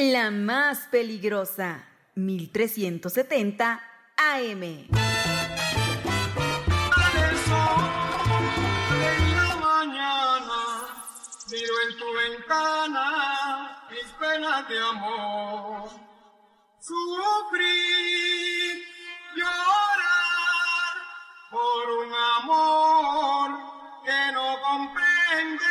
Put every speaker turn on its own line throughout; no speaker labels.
La más peligrosa, 1370 AM.
En la mañana, miro en tu ventana mis penas de amor. Sufrir, llorar por un amor que no comprende.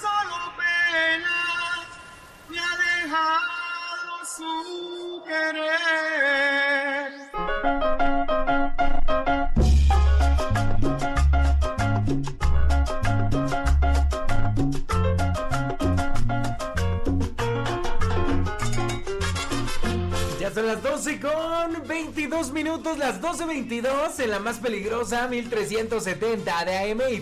Solo penas, me ha dejado su querer.
Son las 12 con 22 minutos, las 12.22 en la más peligrosa 1370 de AM y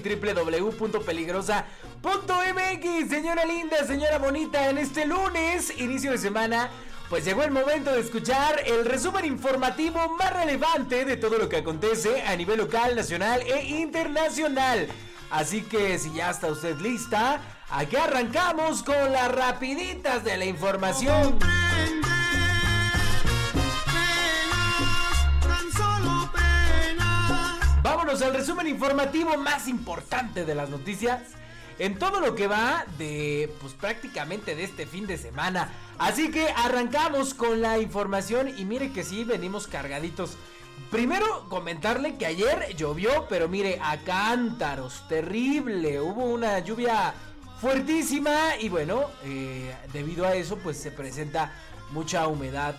www.peligrosa.mx. Señora linda, señora bonita, en este lunes, inicio de semana, pues llegó el momento de escuchar el resumen informativo más relevante de todo lo que acontece a nivel local, nacional e internacional. Así que si ya está usted lista, aquí arrancamos con las rapiditas de la información. Vámonos al resumen informativo más importante de las noticias en todo lo que va de pues prácticamente de este fin de semana. Así que arrancamos con la información y mire que sí venimos cargaditos. Primero comentarle que ayer llovió, pero mire a cántaros, terrible. Hubo una lluvia fuertísima y bueno, eh, debido a eso pues se presenta mucha humedad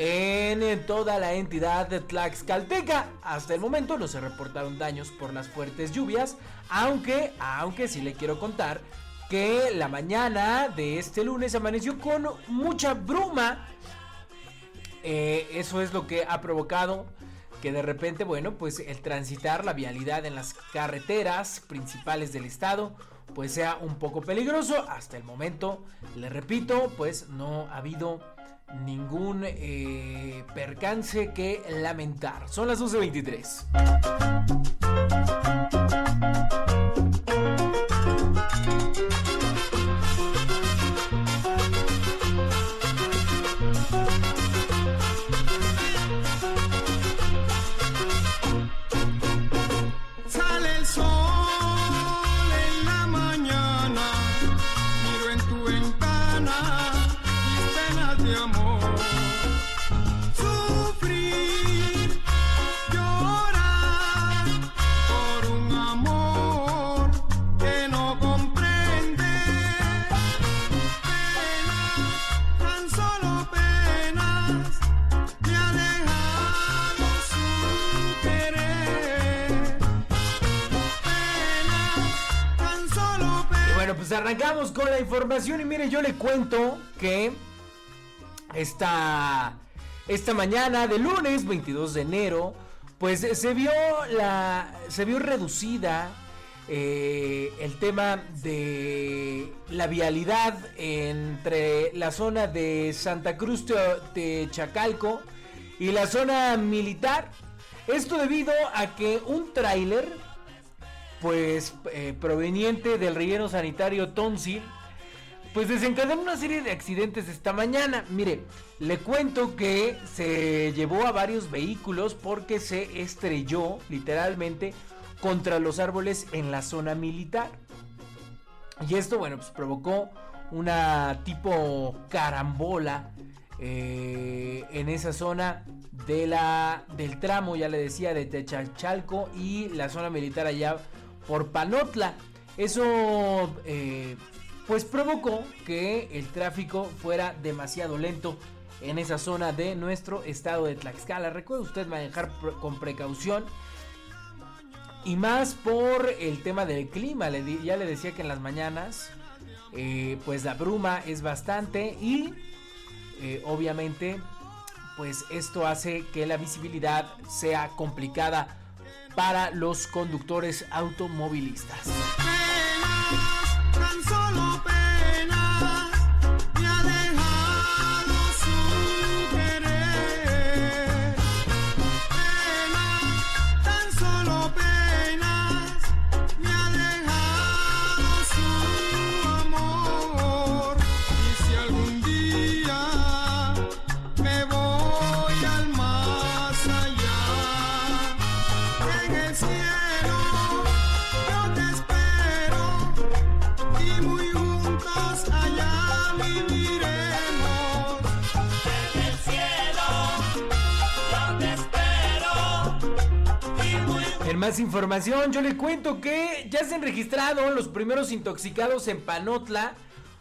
en toda la entidad de Tlaxcalteca. Hasta el momento no se reportaron daños por las fuertes lluvias, aunque, aunque sí le quiero contar que la mañana de este lunes amaneció con mucha bruma. Eh, eso es lo que ha provocado que de repente, bueno, pues el transitar la vialidad en las carreteras principales del estado pues sea un poco peligroso. Hasta el momento, le repito, pues no ha habido ningún eh, percance que lamentar. Son las 12.23.
penas de amor. Sufrir, llorar por un amor que no comprende. Penas, tan solo penas, me ha dejado su querer. Tan solo
Y bueno, pues arrancamos con la información y mire, yo le cuento que esta, esta mañana de lunes 22 de enero, pues se vio la se vio reducida eh, el tema de la vialidad entre la zona de Santa Cruz de, de Chacalco y la zona militar. Esto debido a que un tráiler pues eh, proveniente del relleno sanitario Tonsil, pues desencadenó una serie de accidentes esta mañana. Mire, le cuento que se llevó a varios vehículos porque se estrelló literalmente contra los árboles en la zona militar. Y esto, bueno, pues provocó una tipo carambola eh, en esa zona de la, del tramo, ya le decía, de Techachalco y la zona militar allá por Panotla. Eso eh, pues provocó que el tráfico fuera demasiado lento en esa zona de nuestro estado de Tlaxcala. Recuerde usted manejar con precaución. Y más por el tema del clima. Ya le decía que en las mañanas, eh, pues la bruma es bastante y eh, obviamente, pues esto hace que la visibilidad sea complicada para los conductores automovilistas. Información, yo le cuento que ya se han registrado los primeros intoxicados en Panotla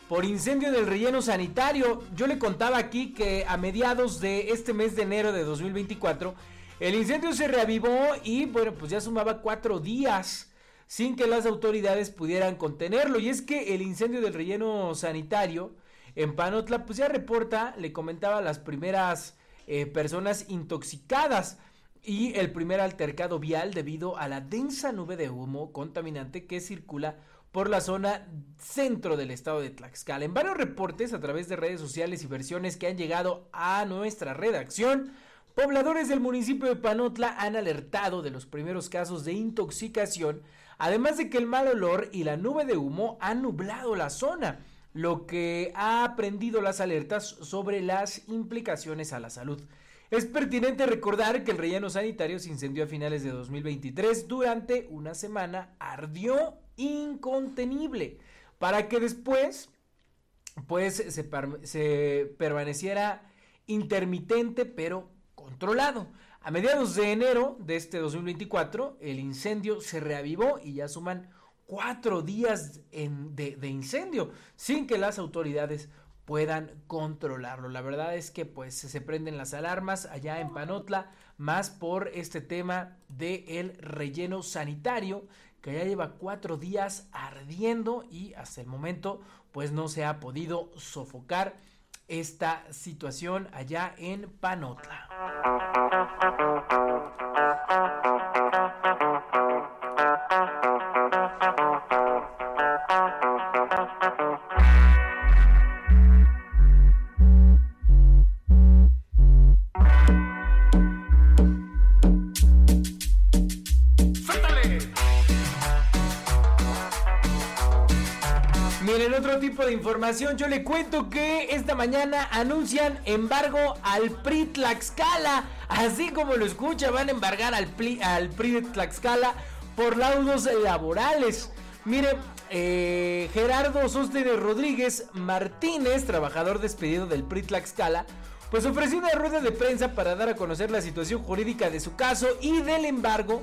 por incendio del relleno sanitario. Yo le contaba aquí que a mediados de este mes de enero de 2024, el incendio se reavivó y bueno, pues ya sumaba cuatro días sin que las autoridades pudieran contenerlo. Y es que el incendio del relleno sanitario en Panotla, pues ya reporta, le comentaba, las primeras eh, personas intoxicadas y el primer altercado vial debido a la densa nube de humo contaminante que circula por la zona centro del estado de Tlaxcala. En varios reportes a través de redes sociales y versiones que han llegado a nuestra redacción, pobladores del municipio de Panotla han alertado de los primeros casos de intoxicación, además de que el mal olor y la nube de humo han nublado la zona, lo que ha prendido las alertas sobre las implicaciones a la salud. Es pertinente recordar que el relleno sanitario se incendió a finales de 2023 durante una semana, ardió incontenible, para que después pues se, permaneciera intermitente pero controlado. A mediados de enero de este 2024 el incendio se reavivó y ya suman cuatro días de, de incendio sin que las autoridades puedan controlarlo. La verdad es que pues se prenden las alarmas allá en Panotla, más por este tema del el relleno sanitario que ya lleva cuatro días ardiendo y hasta el momento pues no se ha podido sofocar esta situación allá en Panotla. De información, yo le cuento que esta mañana anuncian embargo al PRI Tlaxcala. Así como lo escucha, van a embargar al PRI, al PRI por laudos laborales. Mire, eh, Gerardo Sóstenes Rodríguez Martínez, trabajador despedido del PRI Tlaxcala, pues ofreció una rueda de prensa para dar a conocer la situación jurídica de su caso y del embargo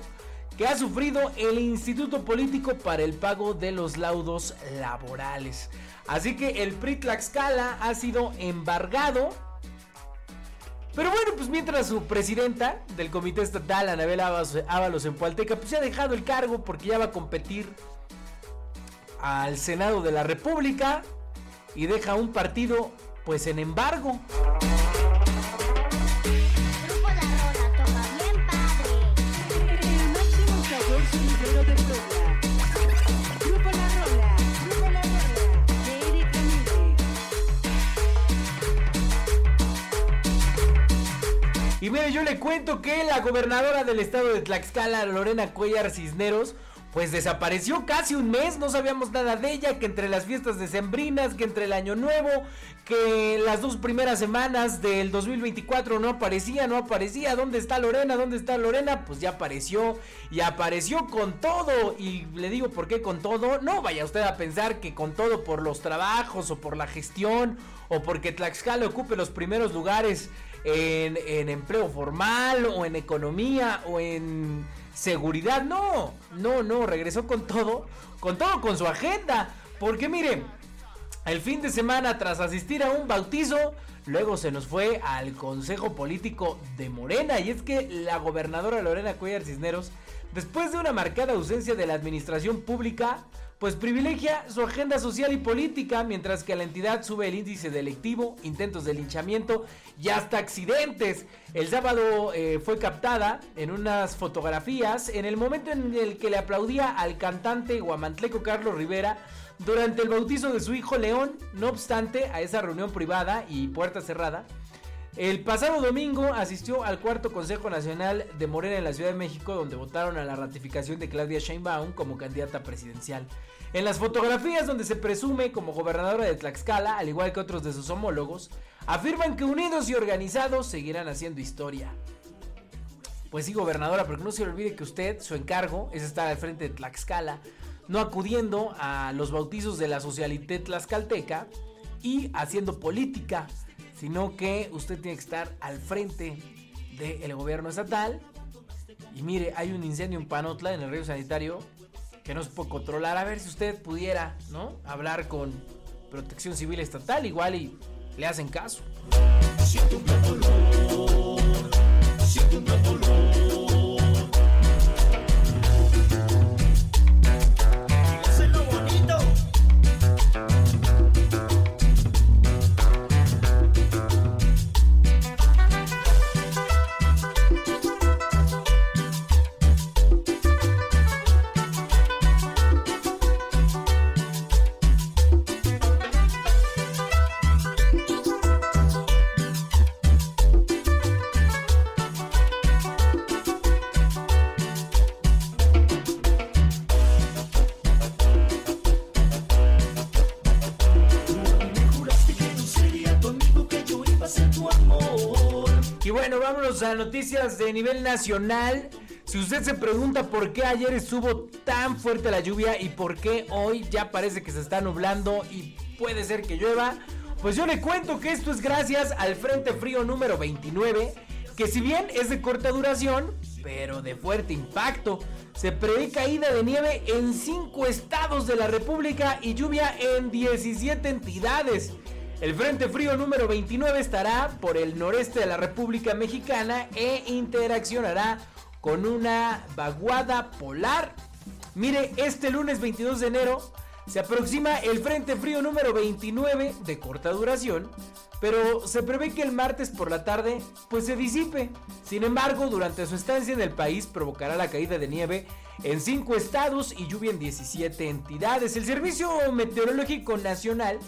que ha sufrido el Instituto Político para el pago de los laudos laborales. Así que el PRI Tlaxcala ha sido embargado. Pero bueno, pues mientras su presidenta del comité estatal, Anabel Ábalos en Pualteca, pues se ha dejado el cargo porque ya va a competir al Senado de la República y deja un partido pues en embargo. Y mire, yo le cuento que la gobernadora del estado de Tlaxcala, Lorena Cuellar Cisneros, pues desapareció casi un mes, no sabíamos nada de ella, que entre las fiestas decembrinas, que entre el año nuevo, que las dos primeras semanas del 2024 no aparecía, no aparecía, ¿dónde está Lorena? ¿Dónde está Lorena? Pues ya apareció y apareció con todo. Y le digo, ¿por qué con todo? No vaya usted a pensar que con todo por los trabajos o por la gestión o porque Tlaxcala ocupe los primeros lugares en, empleo formal o en economía o en seguridad. No, no, no, regresó con todo, con todo, con su agenda. Porque miren, el fin de semana tras asistir a un bautizo, luego se nos fue al Consejo Político de Morena. Y es que la gobernadora Lorena Cuellar Cisneros, después de una marcada ausencia de la administración pública, pues privilegia su agenda social y política, mientras que la entidad sube el índice delictivo, intentos de linchamiento y hasta accidentes. El sábado eh, fue captada en unas fotografías en el momento en el que le aplaudía al cantante guamantleco Carlos Rivera durante el bautizo de su hijo León. No obstante, a esa reunión privada y puerta cerrada, el pasado domingo asistió al cuarto Consejo Nacional de Morena en la Ciudad de México, donde votaron a la ratificación de Claudia Sheinbaum como candidata presidencial. En las fotografías donde se presume como gobernadora de Tlaxcala, al igual que otros de sus homólogos, afirman que unidos y organizados seguirán haciendo historia. Pues sí, gobernadora, pero no se olvide que usted, su encargo es estar al frente de Tlaxcala, no acudiendo a los bautizos de la socialité tlaxcalteca y haciendo política, sino que usted tiene que estar al frente del gobierno estatal Y mire, hay un incendio en Panotla, en el río sanitario, que no se puede controlar. A ver si usted pudiera, ¿no? Hablar con Protección Civil Estatal, igual y le hacen caso. Siento un dolor, siento un dolor. A noticias de nivel nacional. Si usted se pregunta por qué ayer estuvo tan fuerte la lluvia y por qué hoy ya parece que se está nublando y puede ser que llueva, pues yo le cuento que esto es gracias al Frente Frío número 29, que si bien es de corta duración, pero de fuerte impacto. Se prevé caída de nieve en 5 estados de la República y lluvia en 17 entidades. El Frente Frío número 29 estará por el noreste de la República Mexicana e interaccionará con una vaguada polar. Mire, este lunes 22 de enero se aproxima el Frente Frío número 29 de corta duración, pero se prevé que el martes por la tarde pues se disipe. Sin embargo, durante su estancia en el país provocará la caída de nieve en 5 estados y lluvia en 17 entidades. El Servicio Meteorológico Nacional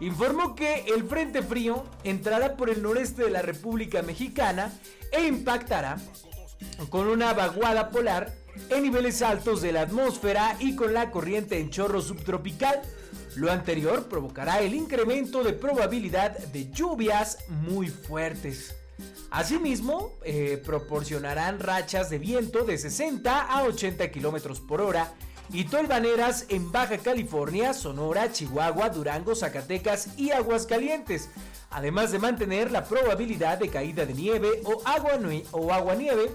informó que el Frente Frío entrará por el noreste de la República Mexicana e impactará con una vaguada polar en niveles altos de la atmósfera y con la corriente en chorro subtropical. Lo anterior provocará el incremento de probabilidad de lluvias muy fuertes. Asimismo, eh, proporcionarán rachas de viento de 60 a 80 kilómetros por hora y tolvaneras en Baja California, Sonora, Chihuahua, Durango, Zacatecas y Aguascalientes, además de mantener la probabilidad de caída de nieve o agua, nieve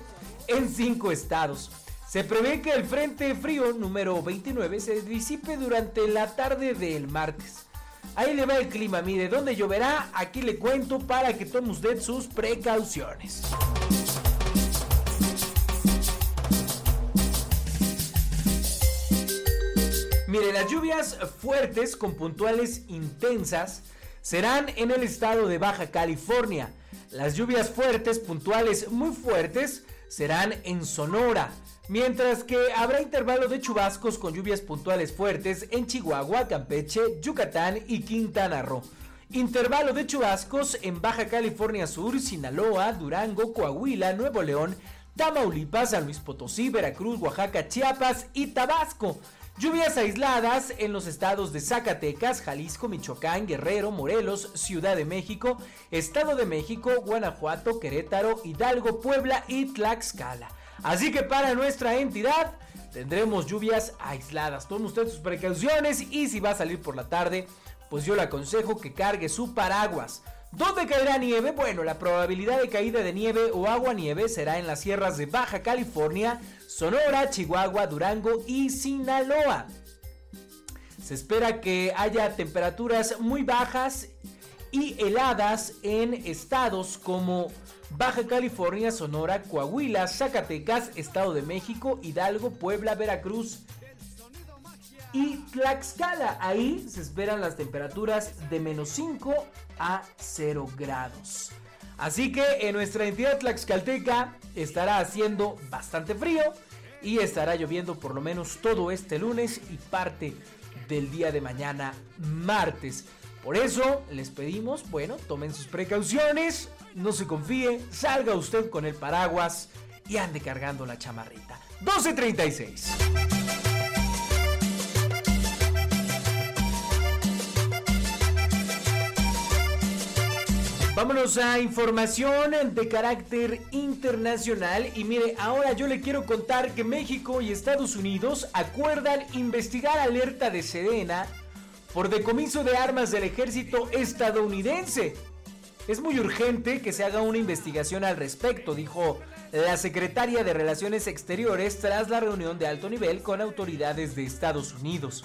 en cinco estados. Se prevé que el Frente Frío número 29 se disipe durante la tarde del martes. Ahí le va el clima, mire, ¿dónde lloverá? Aquí le cuento para que tome usted sus precauciones. Mire, las lluvias fuertes con puntuales intensas serán en el estado de Baja California. Las lluvias fuertes, puntuales muy fuertes, serán en Sonora. Mientras que habrá intervalo de chubascos con lluvias puntuales fuertes en Chihuahua, Campeche, Yucatán y Quintana Roo. Intervalo de chubascos en Baja California Sur, Sinaloa, Durango, Coahuila, Nuevo León, Tamaulipas, San Luis Potosí, Veracruz, Oaxaca, Chiapas y Tabasco. Lluvias aisladas en los estados de Zacatecas, Jalisco, Michoacán, Guerrero, Morelos, Ciudad de México, Estado de México, Guanajuato, Querétaro, Hidalgo, Puebla y Tlaxcala. Así que para nuestra entidad tendremos lluvias aisladas. Tomen ustedes sus precauciones y si va a salir por la tarde, pues yo le aconsejo que cargue su paraguas. ¿Dónde caerá nieve? Bueno, la probabilidad de caída de nieve o agua nieve será en las sierras de Baja California, Sonora, Chihuahua, Durango y Sinaloa. Se espera que haya temperaturas muy bajas y heladas en estados como Baja California, Sonora, Coahuila, Zacatecas, Estado de México, Hidalgo, Puebla, Veracruz y Tlaxcala. Ahí se esperan las temperaturas de menos 5 a 0 grados. Así que en nuestra entidad tlaxcalteca estará haciendo bastante frío y estará lloviendo por lo menos todo este lunes y parte del día de mañana martes. Por eso les pedimos, bueno, tomen sus precauciones, no se confíe, salga usted con el paraguas y ande cargando la chamarrita. 1236. Vámonos a información de carácter internacional y mire, ahora yo le quiero contar que México y Estados Unidos acuerdan investigar alerta de Sedena por decomiso de armas del ejército estadounidense. Es muy urgente que se haga una investigación al respecto, dijo la secretaria de Relaciones Exteriores tras la reunión de alto nivel con autoridades de Estados Unidos.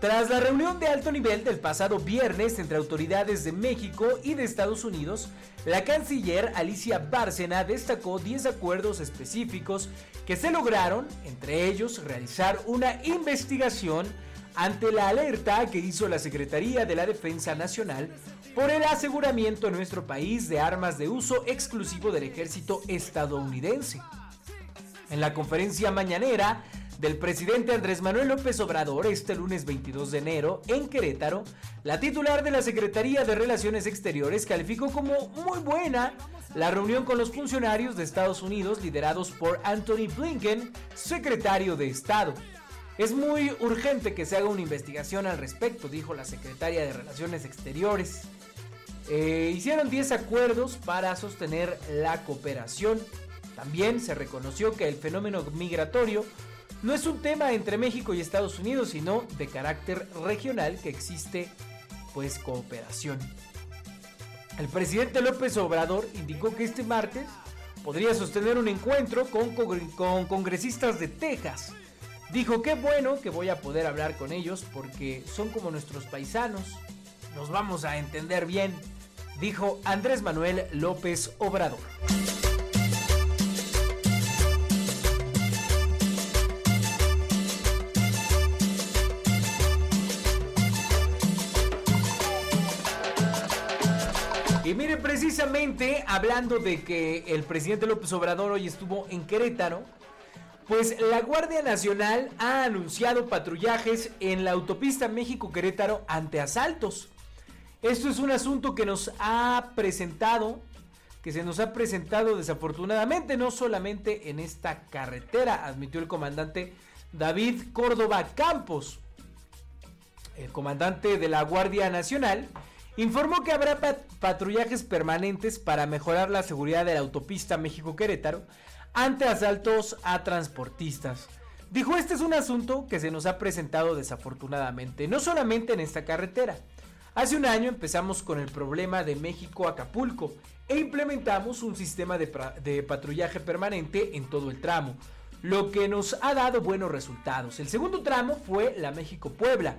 Tras la reunión de alto nivel del pasado viernes entre autoridades de México y de Estados Unidos, la canciller Alicia Bárcena destacó 10 acuerdos específicos que se lograron, entre ellos realizar una investigación ante la alerta que hizo la Secretaría de la Defensa Nacional por el aseguramiento en nuestro país de armas de uso exclusivo del ejército estadounidense. En la conferencia mañanera, del presidente Andrés Manuel López Obrador este lunes 22 de enero en Querétaro, la titular de la Secretaría de Relaciones Exteriores calificó como muy buena la reunión con los funcionarios de Estados Unidos liderados por Anthony Blinken, secretario de Estado. Es muy urgente que se haga una investigación al respecto, dijo la secretaria de Relaciones Exteriores. Eh, hicieron 10 acuerdos para sostener la cooperación. También se reconoció que el fenómeno migratorio no es un tema entre México y Estados Unidos, sino de carácter regional que existe pues cooperación. El presidente López Obrador indicó que este martes podría sostener un encuentro con, con congresistas de Texas. Dijo que bueno que voy a poder hablar con ellos porque son como nuestros paisanos. Nos vamos a entender bien, dijo Andrés Manuel López Obrador. Y miren, precisamente hablando de que el presidente López Obrador hoy estuvo en Querétaro, pues la Guardia Nacional ha anunciado patrullajes en la autopista México-Querétaro ante asaltos. Esto es un asunto que nos ha presentado, que se nos ha presentado desafortunadamente, no solamente en esta carretera, admitió el comandante David Córdoba Campos, el comandante de la Guardia Nacional, informó que habrá patrullajes permanentes para mejorar la seguridad de la autopista México-Querétaro ante asaltos a transportistas. Dijo, este es un asunto que se nos ha presentado desafortunadamente, no solamente en esta carretera. Hace un año empezamos con el problema de México-Acapulco e implementamos un sistema de, patrullaje permanente en todo el tramo, lo que nos ha dado buenos resultados. El segundo tramo fue la México-Puebla,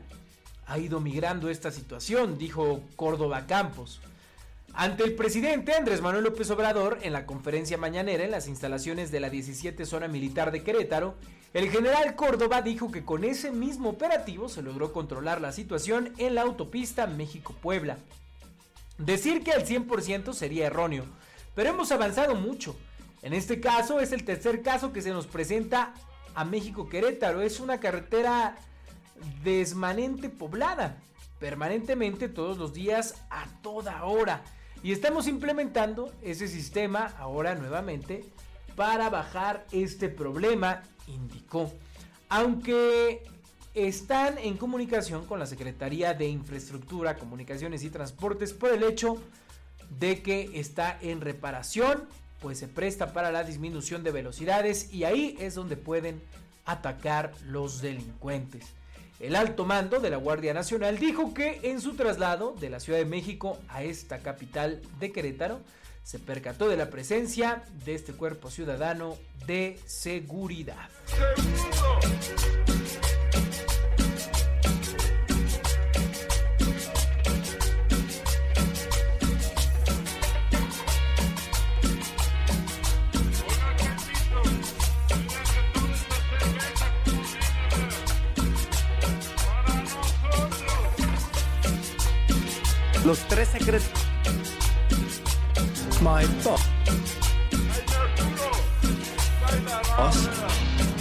ha ido migrando esta situación, dijo Córdoba Campos. Ante el presidente Andrés Manuel López Obrador, en la conferencia mañanera en las instalaciones de la 17 Zona Militar de Querétaro, el general Córdoba dijo que con ese mismo operativo se logró controlar la situación en la autopista México-Puebla. Decir que al 100% sería erróneo, pero hemos avanzado mucho. En este caso es el tercer caso que se nos presenta a México-Querétaro. Es una carretera desmanente poblada, permanentemente todos los días a toda hora. Y estamos implementando ese sistema ahora nuevamente para bajar este problema, indicó. Aunque están en comunicación con la Secretaría de Infraestructura, Comunicaciones y Transportes por el hecho de que está en reparación, pues se presta para la disminución de velocidades y ahí es donde pueden atacar los delincuentes. El alto mando de la Guardia Nacional dijo que en su traslado de la Ciudad de México a esta capital de Querétaro, se percató de la presencia de este cuerpo ciudadano de seguridad.
Los tres secretos. My boss.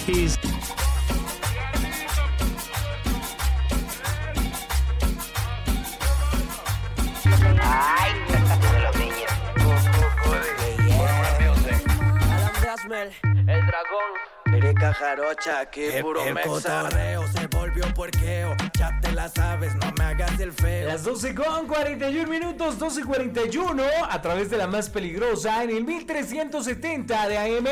He's.
Ay, de los niños. El dragón.
Erika Jarocha, aquí
El,
puro
el
mexa.
cotorreo se volvió puerqueo. Ya te la sabes, no me hagas el feo.
Las 12 con 41 minutos, 12.41 a través de la más peligrosa en el 1370 de AM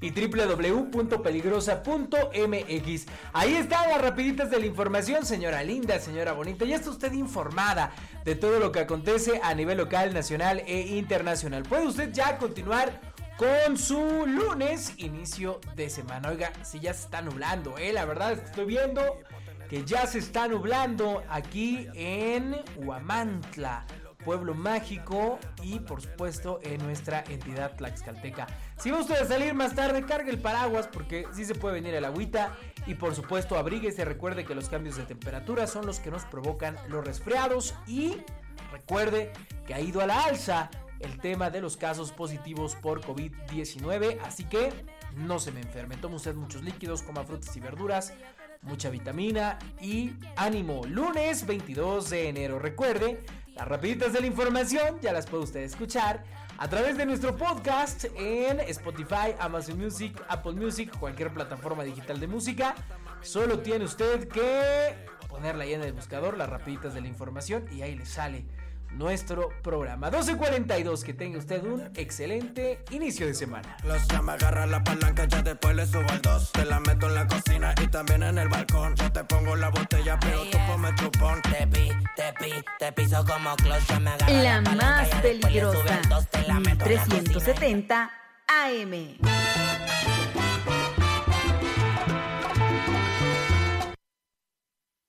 y www.peligrosa.mx. Ahí están las rapiditas de la información, señora linda, señora bonita. Ya está usted informada de todo lo que acontece a nivel local, nacional e internacional. Puede usted ya continuar con su lunes, inicio de semana. Oiga, si ya se está nublando, ¿eh? La verdad estoy viendo que ya se está nublando aquí en Huamantla, pueblo mágico y por supuesto en nuestra entidad tlaxcalteca. Si va usted a salir más tarde, cargue el paraguas porque sí se puede venir el agüita y por supuesto abríguese, recuerde que los cambios de temperatura son los que nos provocan los resfriados y recuerde que ha ido a la alza el tema de los casos positivos por COVID-19, así que no se me enferme, tome usted muchos líquidos, coma frutas y verduras, mucha vitamina y ánimo. Lunes 22 de enero. Recuerde, las rapiditas de la información ya las puede usted escuchar a través de nuestro podcast en Spotify, Amazon Music, Apple Music, cualquier plataforma digital de música. Solo tiene usted que ponerla ahí en el buscador, las rapiditas de la información y ahí le sale nuestro programa. 12.42, que tenga usted un excelente inicio de semana.
Los me agarra la palanca, ya después le subo al dos. Te la meto en la cocina y también en el balcón. Yo te pongo la botella, pero tú ponme chupón.
Te pi, te pi, te piso como close. Ya me agarra
La
palanca,
más peligrosa,
el dos, te la meto en la cocina.
1370 AM.